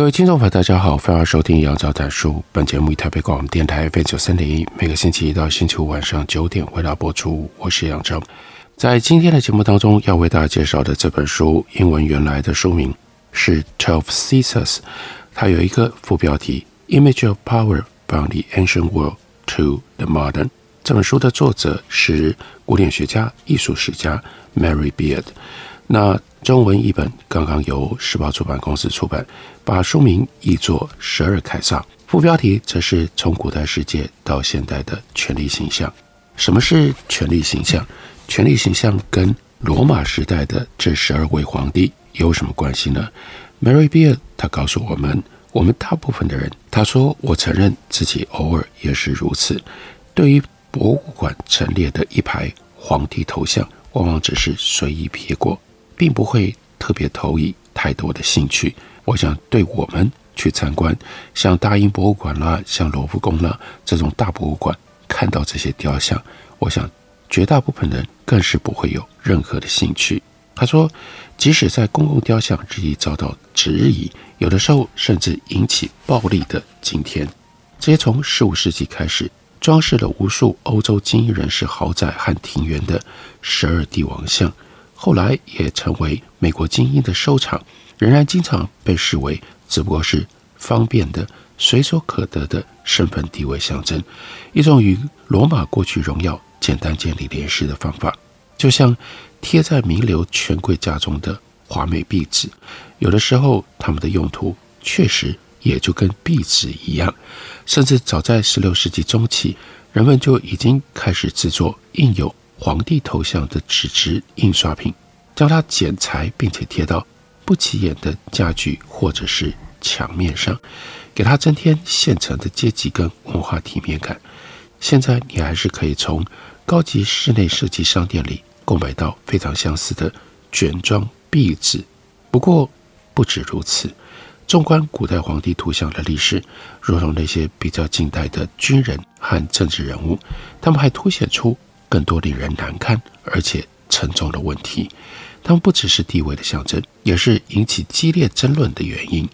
各位听众朋友，大家好，欢迎收听杨照谈书。本节目以台北广播电台 FM 九三点一，每个星期一到星期五晚上九点为大家播出。我是杨照，在今天的节目当中要为大家介绍的这本书，英文原来的书名是《Twelve Caesars》，它有一个副标题《Image of Power from the Ancient World to the Modern》。这本书的作者是古典学家、艺术史家 Mary Beard。那中文译本刚刚由时报出版公司出版，把书名译作《十二凯撒》，副标题则是从古代世界到现代的权力形象。什么是权力形象？权力形象跟罗马时代的这十二位皇帝有什么关系呢？Mary Beard 他告诉我们，我们大部分的人，他说，我承认自己偶尔也是如此。对于博物馆陈列的一排皇帝头像，往往只是随意瞥过。并不会特别投以太多的兴趣。我想，对我们去参观像大英博物馆啦、像罗浮宫啦这种大博物馆，看到这些雕像，我想绝大部分人更是不会有任何的兴趣。他说，即使在公共雕像日益遭到质疑，有的时候甚至引起暴力的今天，这些从十五世纪开始装饰了无数欧洲精英人士豪宅和庭园的十二帝王像。后来也成为美国精英的收藏，仍然经常被视为只不过是方便的、随手可得的身份地位象征，一种与罗马过去荣耀简单建立联系的方法。就像贴在名流权贵家中的华美壁纸，有的时候他们的用途确实也就跟壁纸一样。甚至早在十六世纪中期，人们就已经开始制作印有。皇帝头像的纸质印刷品，将它剪裁，并且贴到不起眼的家具或者是墙面上，给它增添现成的阶级跟文化体面感。现在你还是可以从高级室内设计商店里购买到非常相似的卷装壁纸。不过不止如此，纵观古代皇帝图像的历史，如同那些比较近代的军人和政治人物，他们还凸显出。更多令人难堪而且沉重的问题，他们不只是地位的象征，也是引起激烈争论的原因。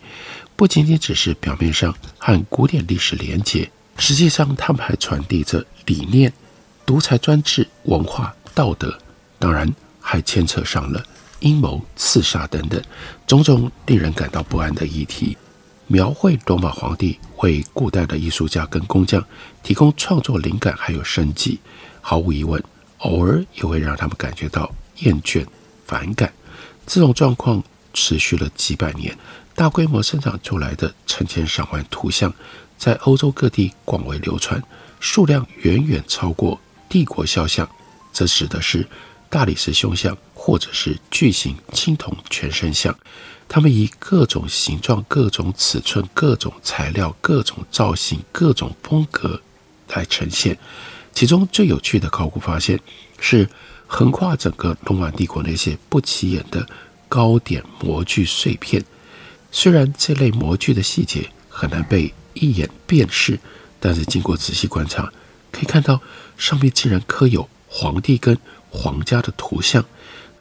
不仅仅只是表面上和古典历史连结，实际上他们还传递着理念、独裁专制、文化、道德，当然还牵扯上了阴谋、刺杀等等种种令人感到不安的议题。描绘罗马皇帝为古代的艺术家跟工匠提供创作灵感，还有生计。毫无疑问，偶尔也会让他们感觉到厌倦、反感。这种状况持续了几百年，大规模生产出来的成千上万图像，在欧洲各地广为流传，数量远远超过帝国肖像。这指的是大理石胸像，或者是巨型青铜全身像。他们以各种形状、各种尺寸、各种材料、各种造型、各种风格来呈现。其中最有趣的考古发现是横跨整个罗马帝国那些不起眼的糕点模具碎片。虽然这类模具的细节很难被一眼辨识，但是经过仔细观察，可以看到上面竟然刻有皇帝跟皇家的图像。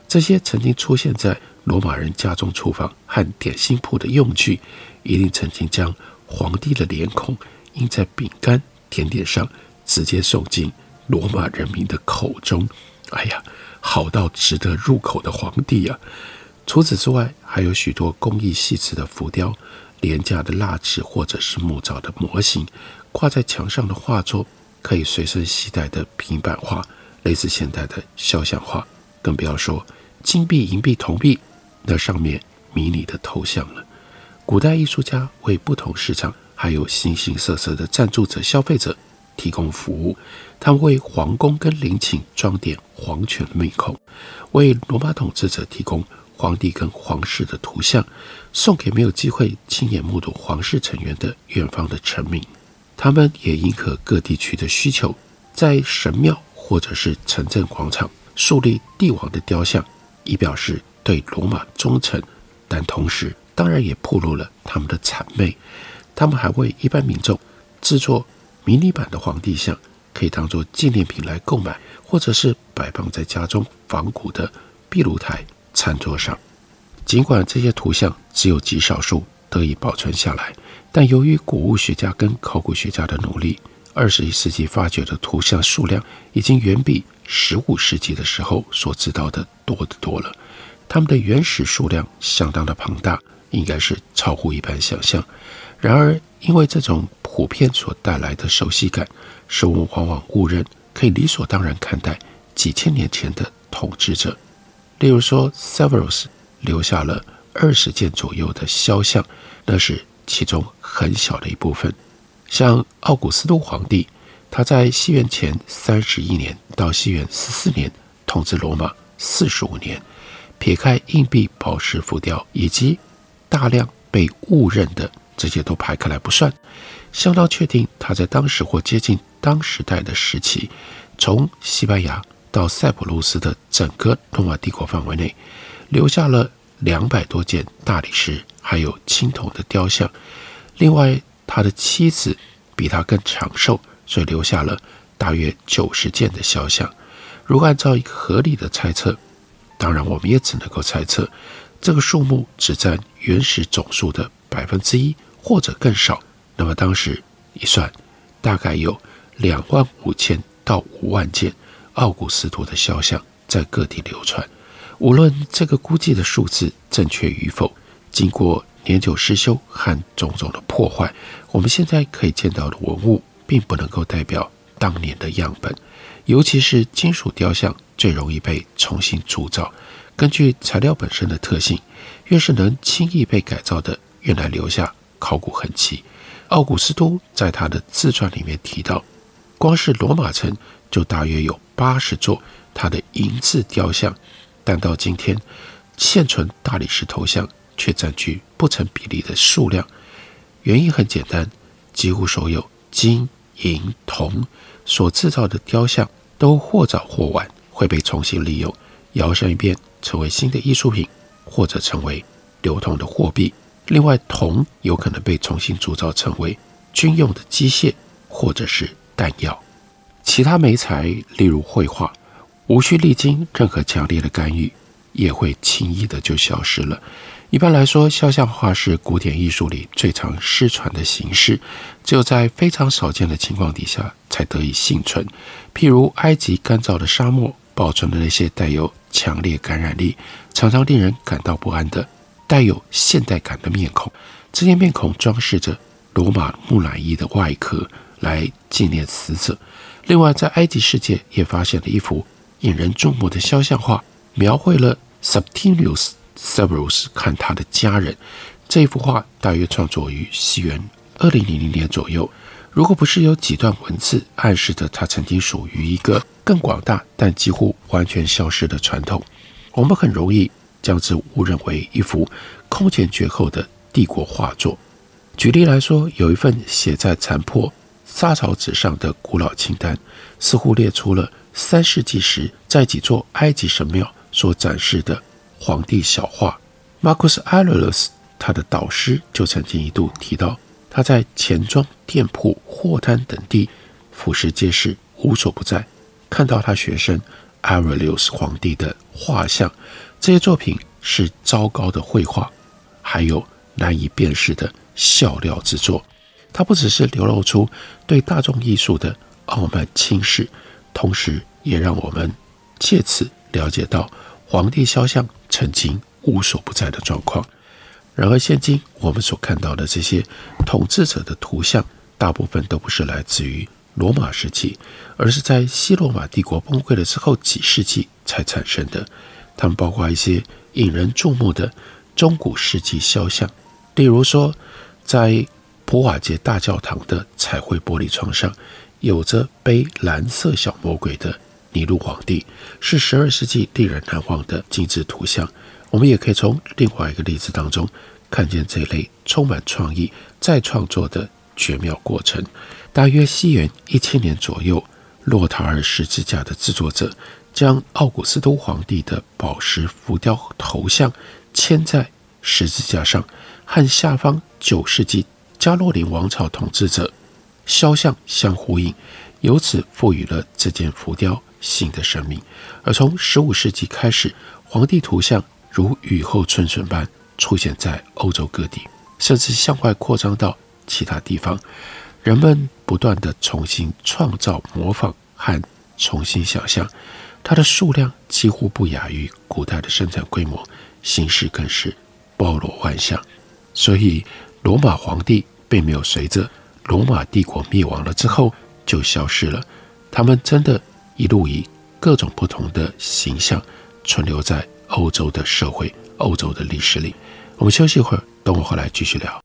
这些曾经出现在罗马人家中厨房和点心铺的用具，一定曾经将皇帝的脸孔印在饼干甜点上。直接送进罗马人民的口中，哎呀，好到值得入口的皇帝啊！除此之外，还有许多工艺细致的浮雕、廉价的蜡纸或者是木造的模型，挂在墙上的画作，可以随身携带的平板画，类似现代的肖像画，更不要说金币、银币、铜币，那上面迷你的头像了。古代艺术家为不同市场还有形形色色的赞助者、消费者。提供服务。他们为皇宫跟陵寝装点皇权的面孔，为罗马统治者提供皇帝跟皇室的图像，送给没有机会亲眼目睹皇室成员的远方的臣民。他们也迎合各地区的需求，在神庙或者是城镇广场树立帝王的雕像，以表示对罗马忠诚。但同时，当然也暴露了他们的谄媚。他们还为一般民众制作迷你版的皇帝像。可以当做纪念品来购买，或者是摆放在家中仿古的壁炉台、餐桌上。尽管这些图像只有极少数得以保存下来，但由于古物学家跟考古学家的努力，二十一世纪发掘的图像数量已经远比十五世纪的时候所知道的多得多了。它们的原始数量相当的庞大，应该是超乎一般想象。然而，因为这种普遍所带来的熟悉感，使我们往往误认可以理所当然看待几千年前的统治者。例如说，Severus 留下了二十件左右的肖像，那是其中很小的一部分。像奥古斯都皇帝，他在西元前三十一年到西元十四年统治罗马四十五年，撇开硬币、宝石、浮雕以及大量被误认的。这些都排开来不算，相当确定他在当时或接近当时代的时期，从西班牙到塞浦路斯的整个罗马帝国范围内，留下了两百多件大理石还有青铜的雕像。另外，他的妻子比他更长寿，所以留下了大约九十件的肖像。如果按照一个合理的猜测，当然我们也只能够猜测，这个数目只占原始总数的百分之一。或者更少，那么当时一算，大概有两万五千到五万件奥古斯都的肖像在各地流传。无论这个估计的数字正确与否，经过年久失修和种种的破坏，我们现在可以见到的文物，并不能够代表当年的样本。尤其是金属雕像最容易被重新铸造，根据材料本身的特性，越是能轻易被改造的，越难留下。考古痕迹，奥古斯都在他的自传里面提到，光是罗马城就大约有八十座他的银质雕像，但到今天，现存大理石头像却占据不成比例的数量。原因很简单，几乎所有金银铜所制造的雕像都或早或晚会被重新利用，摇身一变成为新的艺术品，或者成为流通的货币。另外，铜有可能被重新铸造成为军用的机械或者是弹药。其他媒材，例如绘画，无需历经任何强烈的干预，也会轻易的就消失了。一般来说，肖像画是古典艺术里最常失传的形式，只有在非常少见的情况底下才得以幸存。譬如埃及干燥的沙漠保存的那些带有强烈感染力、常常令人感到不安的。带有现代感的面孔，这些面孔装饰着罗马木乃伊的外壳来纪念死者。另外，在埃及世界也发现了一幅引人注目的肖像画，描绘了 Septimius Severus 看他的家人。这幅画大约创作于西元二零零零年左右。如果不是有几段文字暗示着他曾经属于一个更广大但几乎完全消失的传统，我们很容易。将之误认为一幅空前绝后的帝国画作。举例来说，有一份写在残破沙草纸上的古老清单，似乎列出了三世纪时在几座埃及神庙所展示的皇帝小画。Marcus Aurelius，他的导师就曾经一度提到，他在钱庄、店铺、货摊等地俯拾皆是，无所不在，看到他学生 Aurelius 皇帝的画像。这些作品是糟糕的绘画，还有难以辨识的笑料之作。它不只是流露出对大众艺术的傲慢轻视，同时也让我们借此了解到皇帝肖像曾经无所不在的状况。然而，现今我们所看到的这些统治者的图像，大部分都不是来自于罗马时期，而是在西罗马帝国崩溃了之后几世纪才产生的。它们包括一些引人注目的中古世纪肖像，例如说，在普瓦捷大教堂的彩绘玻璃窗上，有着背蓝色小魔鬼的尼禄皇帝，是十二世纪令人难忘的精致图像。我们也可以从另外一个例子当中看见这类充满创意再创作的绝妙过程。大约西元一千年左右，洛塔尔十字架的制作者将奥古斯都皇帝的宝石浮雕头像嵌在十字架上，和下方九世纪加洛林王朝统治者肖像相呼应，由此赋予了这件浮雕新的生命。而从十五世纪开始，皇帝图像如雨后春笋般出现在欧洲各地，甚至向外扩张到其他地方。人们不断地重新创造、模仿和重新想象，它的数量几乎不亚于古代的生产规模，形式更是包罗万象。所以，罗马皇帝并没有随着罗马帝国灭亡了之后就消失了，他们真的一路以各种不同的形象存留在欧洲的社会、欧洲的历史里。我们休息一会儿，等我回来继续聊。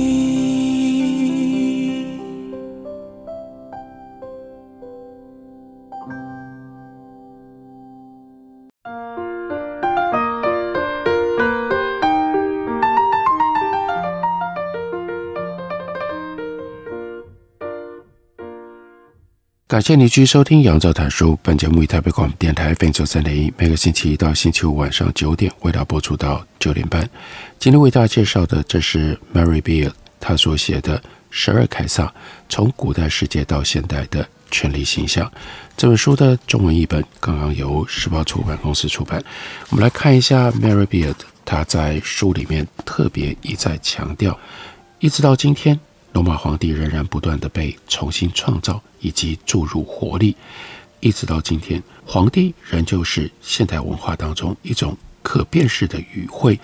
感谢你继续收听《杨照谈书》。本节目以台北广播电台 FM 九三点一，每个星期一到星期五晚上九点为大家播出到九点半。今天为大家介绍的，这是 Mary Beard 他所写的《十二凯撒：从古代世界到现代的权力形象》这本书的中文译本刚刚由时报出版公司出版。我们来看一下 Mary Beard 他在书里面特别一再强调，一直到今天。罗马皇帝仍然不断地被重新创造以及注入活力，一直到今天，皇帝仍旧是现代文化当中一种可辨识的语汇，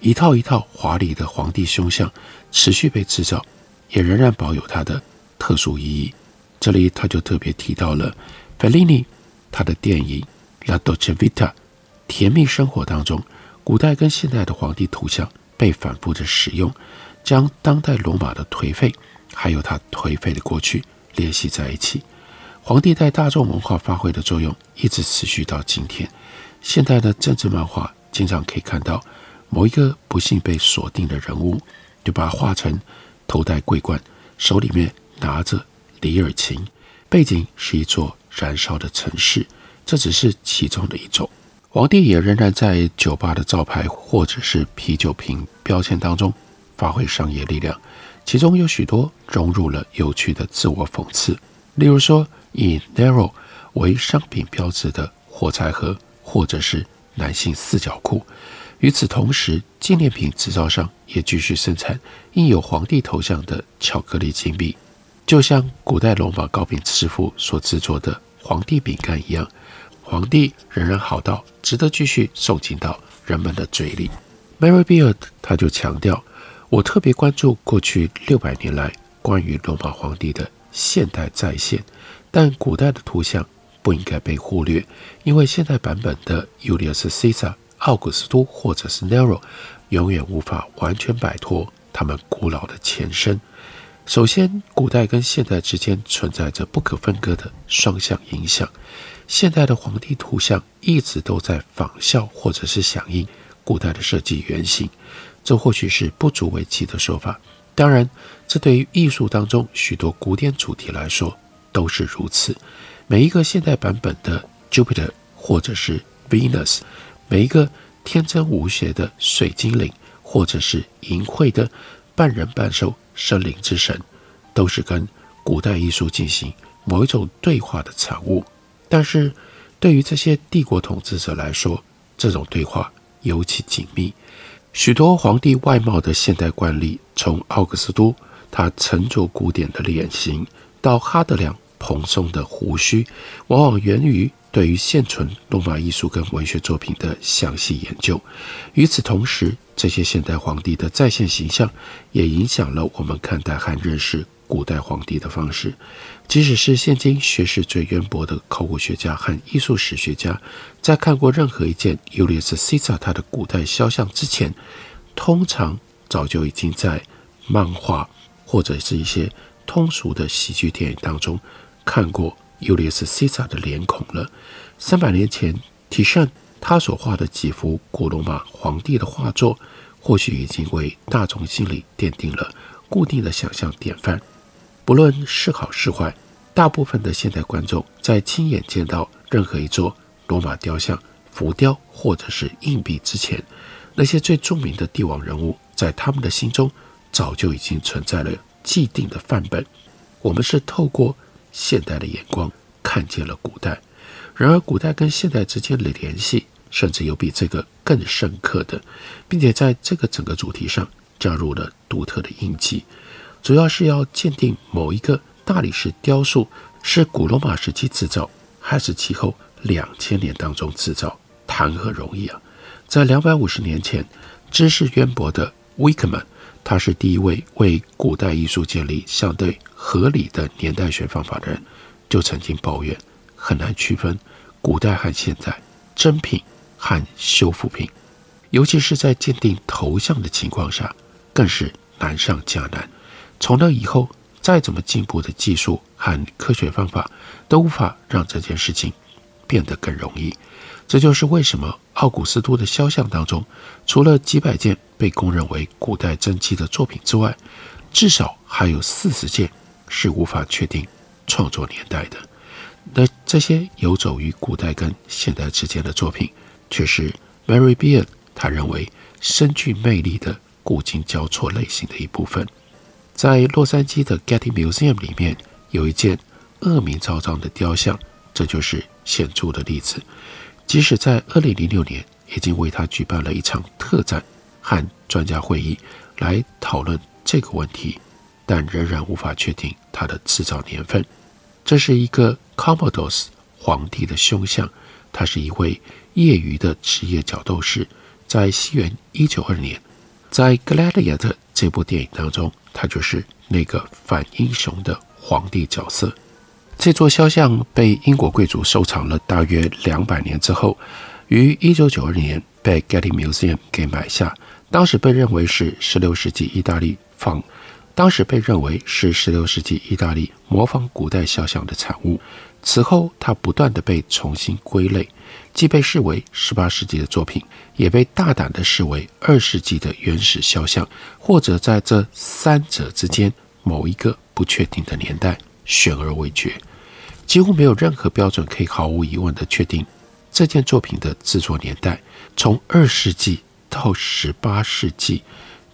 一套一套华丽的皇帝胸像持续被制造，也仍然保有它的特殊意义。这里他就特别提到了费里尼他的电影《La Dolce Vita》甜蜜生活当中，古代跟现代的皇帝图像被反复的使用。将当代罗马的颓废，还有他颓废的过去联系在一起。皇帝在大众文化发挥的作用一直持续到今天。现代的政治漫画经常可以看到某一个不幸被锁定的人物，就把他画成头戴桂冠，手里面拿着里尔琴，背景是一座燃烧的城市。这只是其中的一种。皇帝也仍然在酒吧的招牌或者是啤酒瓶标签当中。发挥商业力量，其中有许多融入了有趣的自我讽刺。例如说，以 Narrow 为商品标志的火柴盒，或者是男性四角裤。与此同时，纪念品制造商也继续生产印有皇帝头像的巧克力金币，就像古代罗马糕饼师傅所制作的皇帝饼干一样。皇帝仍然好到值得继续送进到人们的嘴里。Mary Beard 他就强调。我特别关注过去六百年来关于罗马皇帝的现代再现，但古代的图像不应该被忽略，因为现代版本的 Julius Caesar 奥古斯都或者是 Nero，永远无法完全摆脱他们古老的前身。首先，古代跟现代之间存在着不可分割的双向影响。现代的皇帝图像一直都在仿效或者是响应古代的设计原型，这或许是不足为奇的说法。当然，这对于艺术当中许多古典主题来说都是如此。每一个现代版本的 Jupiter 或者是 Venus，每一个天真无邪的水精灵，或者是淫秽的半人半兽。生灵之神都是跟古代艺术进行某一种对话的产物，但是对于这些帝国统治者来说，这种对话尤其紧密。许多皇帝外貌的现代惯例，从奥古斯都他沉着古典的脸型，到哈德良蓬松的胡须，往往源于对于现存罗马艺术跟文学作品的详细研究。与此同时，这些现代皇帝的在线形象，也影响了我们看待和认识古代皇帝的方式。即使是现今学识最渊博的考古学家和艺术史学家，在看过任何一件尤利斯·西萨他的古代肖像之前，通常早就已经在漫画或者是一些通俗的喜剧电影当中看过尤利斯·西萨的脸孔了。三百年前，提圣。他所画的几幅古罗马皇帝的画作，或许已经为大众心里奠定了固定的想象典范。不论是好是坏，大部分的现代观众在亲眼见到任何一座罗马雕像、浮雕或者是硬币之前，那些最著名的帝王人物在他们的心中早就已经存在了既定的范本。我们是透过现代的眼光看见了古代。然而，古代跟现代之间的联系，甚至有比这个更深刻的，并且在这个整个主题上加入了独特的印记。主要是要鉴定某一个大理石雕塑是古罗马时期制造，还是其后两千年当中制造，谈何容易啊！在两百五十年前，知识渊博的 Winckelmann，他是第一位为古代艺术建立相对合理的年代学方法的人，就曾经抱怨。很难区分古代和现在，真品和修复品，尤其是在鉴定头像的情况下，更是难上加难。从那以后，再怎么进步的技术和科学方法，都无法让这件事情变得更容易。这就是为什么奥古斯都的肖像当中，除了几百件被公认为古代真迹的作品之外，至少还有四十件是无法确定创作年代的。那这些游走于古代跟现代之间的作品，却是 Mary Beard 他认为深具魅力的古今交错类型的一部分。在洛杉矶的 Getty Museum 里面，有一件恶名昭彰的雕像，这就是显著的例子。即使在2006年已经为他举办了一场特展和专家会议来讨论这个问题，但仍然无法确定它的制造年份。这是一个 Commodus 皇帝的胸像，他是一位业余的职业角斗士，在西元一九二年，在《Gladiator》这部电影当中，他就是那个反英雄的皇帝角色。这座肖像被英国贵族收藏了大约两百年之后，于一九九二年被 Getty Museum 给买下。当时被认为是十六世纪意大利仿。当时被认为是16世纪意大利模仿古代肖像的产物。此后，它不断地被重新归类，既被视为18世纪的作品，也被大胆地视为2世纪的原始肖像，或者在这三者之间某一个不确定的年代悬而未决。几乎没有任何标准可以毫无疑问地确定这件作品的制作年代，从2世纪到18世纪，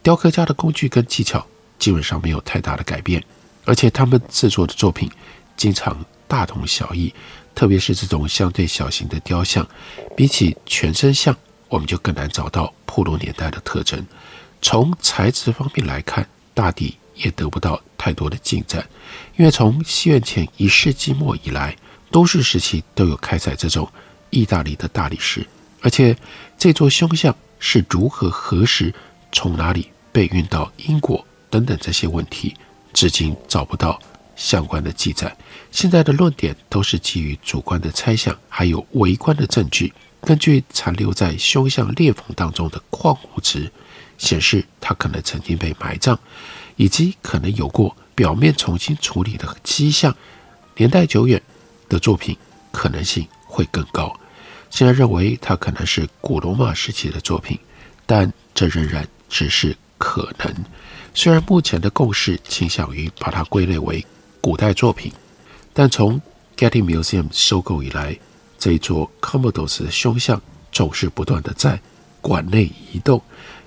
雕刻家的工具跟技巧。基本上没有太大的改变，而且他们制作的作品经常大同小异，特别是这种相对小型的雕像，比起全身像，我们就更难找到暴露年代的特征。从材质方面来看，大抵也得不到太多的进展，因为从西元前一世纪末以来，多数时期都有开采这种意大利的大理石，而且这座胸像是如何、何时、从哪里被运到英国。等等这些问题，至今找不到相关的记载。现在的论点都是基于主观的猜想，还有微观的证据。根据残留在凶像裂缝当中的矿物质显示，它可能曾经被埋葬，以及可能有过表面重新处理的迹象。年代久远的作品可能性会更高。现在认为它可能是古罗马时期的作品，但这仍然只是可能。虽然目前的共识倾向于把它归类为古代作品，但从 Getty Museum 收购以来，这一座 Commodus 的胸像总是不断地在馆内移动，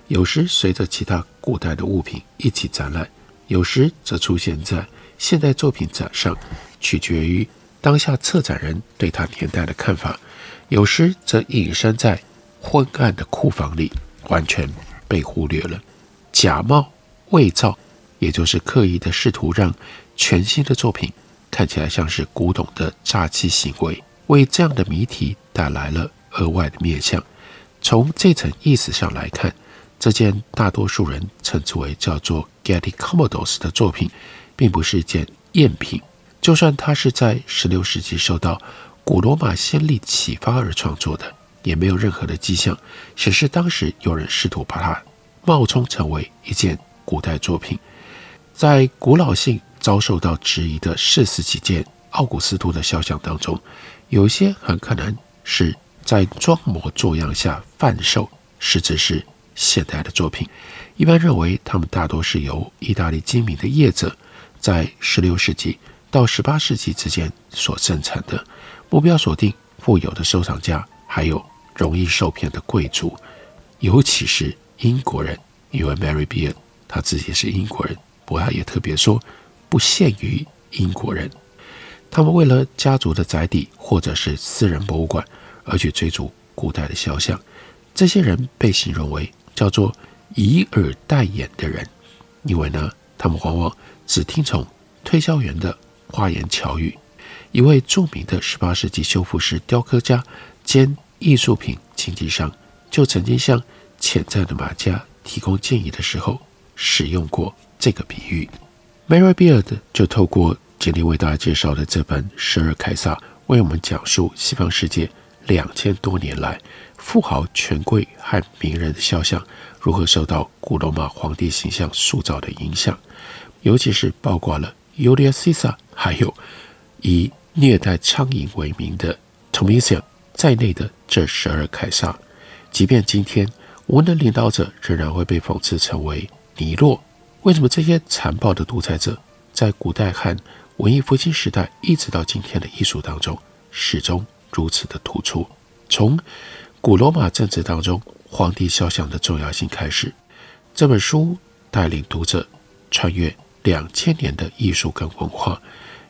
有时随着其他古代的物品一起展览，有时则出现在现代作品展上，取决于当下策展人对他年代的看法。有时则隐身在昏暗的库房里，完全被忽略了。假冒、伪造，也就是刻意的试图让全新的作品看起来像是古董的诈欺行为，为这样的谜题带来了额外的面向。从这层意思上来看，这件大多数人称之为叫做 Getty Commodus 的作品，并不是一件赝品。就算它是在16世纪受到古罗马先例启发而创作的，也没有任何的迹象显示当时有人试图把它冒充成为一件古代作品。在古老性遭受到质疑的四十几件奥古斯都的肖像当中，有些很可能是在装模作样下贩售，实质是现代的作品。一般认为，他们大多是由意大利精明的业者在16世纪到18世纪之间所生产的。目标锁定富有的收藏家，还有容易受骗的贵族，尤其是英国人。因为 Mary Beard 他自己是英国人，不过他也特别说不限于英国人。他们为了家族的宅邸或者是私人博物馆而去追逐古代的肖像，这些人被形容为叫做以耳代眼的人，因为呢，他们往往只听从推销员的花言巧语。一位著名的18世纪修复师、雕刻家兼艺术品经纪商，就曾经向潜在的买家提供建议的时候，使用过这个比喻。Mary Beard 就透过今天为大家介绍的这本《十二凯撒》，为我们讲述西方世界两千多年来富豪、权贵和名人的肖像如何受到古罗马皇帝形象塑造的影响，尤其是包括了 Julius Caesar，还有以虐待苍蝇为名的 t o m i s i a n 在内的这十二凯撒，即便今天无能领导者仍然会被讽刺成为尼洛。为什么这些残暴的独裁者在古代和文艺复兴时代一直到今天的艺术当中始终如此的突出？从古罗马政治当中皇帝肖像的重要性开始，这本书带领读者穿越两千年的艺术跟文化。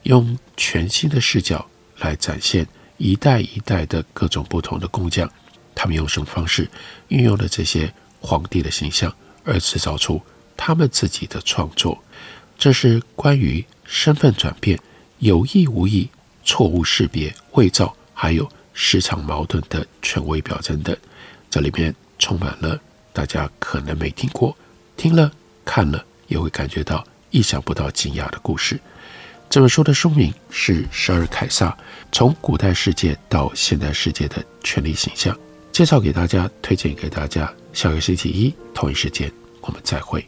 用全新的视角来展现一代一代的各种不同的工匠，他们用什么方式运用了这些皇帝的形象，而制造出他们自己的创作。这是关于身份转变、有意无意、错误识别、伪造，还有时常矛盾的权威表征等。这里面充满了大家可能没听过，听了看了也会感觉到意想不到、惊讶的故事。这本书的书名是《十二凯撒：从古代世界到现代世界的权力形象》，介绍给大家，推荐给大家。下个星期一同一时间，我们再会。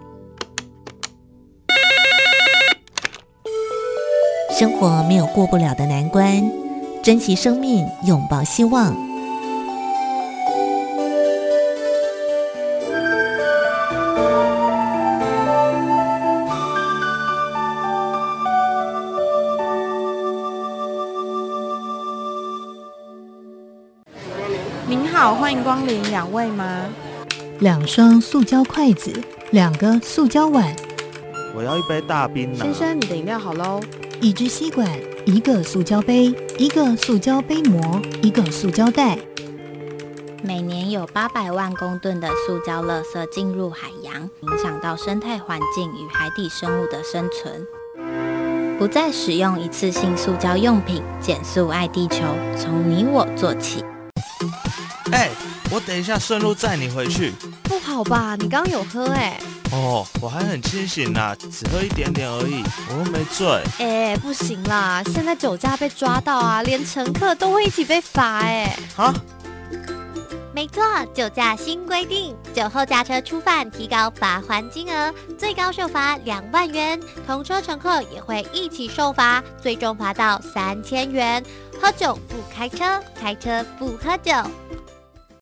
生活没有过不了的难关，珍惜生命，拥抱希望。您好，欢迎光临，两位吗？两双塑胶筷子，两个塑胶碗。我要一杯大冰拿。先生，你的饮料好喽。一支吸管，一个塑胶杯，一个塑胶杯膜，一个塑胶袋。每年有八百万公吨的塑胶垃圾进入海洋，影响到生态环境与海底生物的生存。不再使用一次性塑胶用品，减速爱地球，从你我做起。哎、欸，我等一下顺路载你回去。不好吧？你刚刚有喝哎、欸。哦，我还很清醒呢，只喝一点点而已，我又没醉。哎、欸，不行啦，现在酒驾被抓到啊，连乘客都会一起被罚哎。啊？没错，酒驾新规定，酒后驾车初犯提高罚还金额，最高受罚两万元，同车乘客也会一起受罚，最终罚到三千元。喝酒不开车，开车不喝酒。